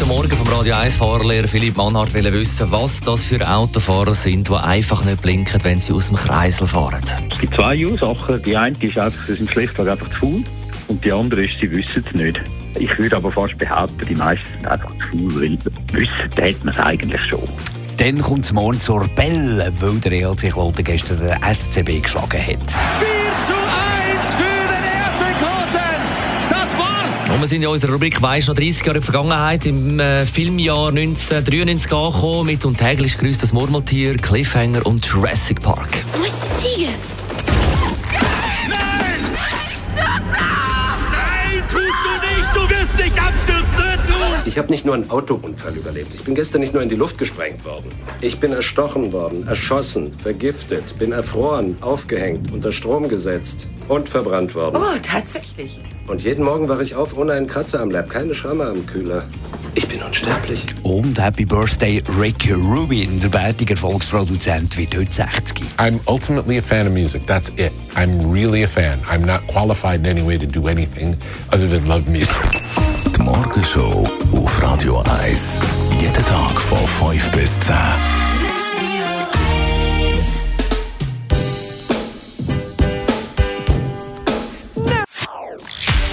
Heute Morgen vom Radio 1 Fahrlehrer Philipp Mannhardt wissen, was das für Autofahrer sind, die einfach nicht blinken, wenn sie aus dem Kreisel fahren. Es gibt zwei Ursachen. Die eine ist einfach, sie sind schlichtweg einfach zu faul. Und die andere ist, sie wissen es nicht. Ich würde aber fast behaupten, die meisten sind einfach zu faul, weil wissen, da hat man es eigentlich schon. Dann kommt es morgen zur Belle, weil der ELC Kloten gestern den SCB geschlagen hat. 4 zu 1 Und wir sind in unserer Rubrik «Weisst noch 30 Jahre in der Vergangenheit» im äh, Filmjahr 1993 angekommen mit «Und täglich grüßt das Murmeltier», «Cliffhanger» und «Jurassic Park». Wo ist der Tiger? Nein, tust du nicht. Du wirst nicht abstürzen. Hör zu. Ich habe nicht nur einen Autounfall überlebt. Ich bin gestern nicht nur in die Luft gesprengt worden. Ich bin erstochen worden, erschossen, vergiftet, bin erfroren, aufgehängt, unter Strom gesetzt und verbrannt worden. Oh, tatsächlich. Und jeden Morgen wache ich auf ohne einen Kratzer am Leib, keine Schramme am Kühler. Ich bin unsterblich. Und Happy Birthday Rick Rubin, der bärtige Erfolgsproduzent, wird heute 60. I'm ultimately a fan of music. That's it. I'm really a fan. I'm not qualified in any way to do anything other than love music. Die Morgenshow auf Radio 1. Jeden Tag von 5 bis 10.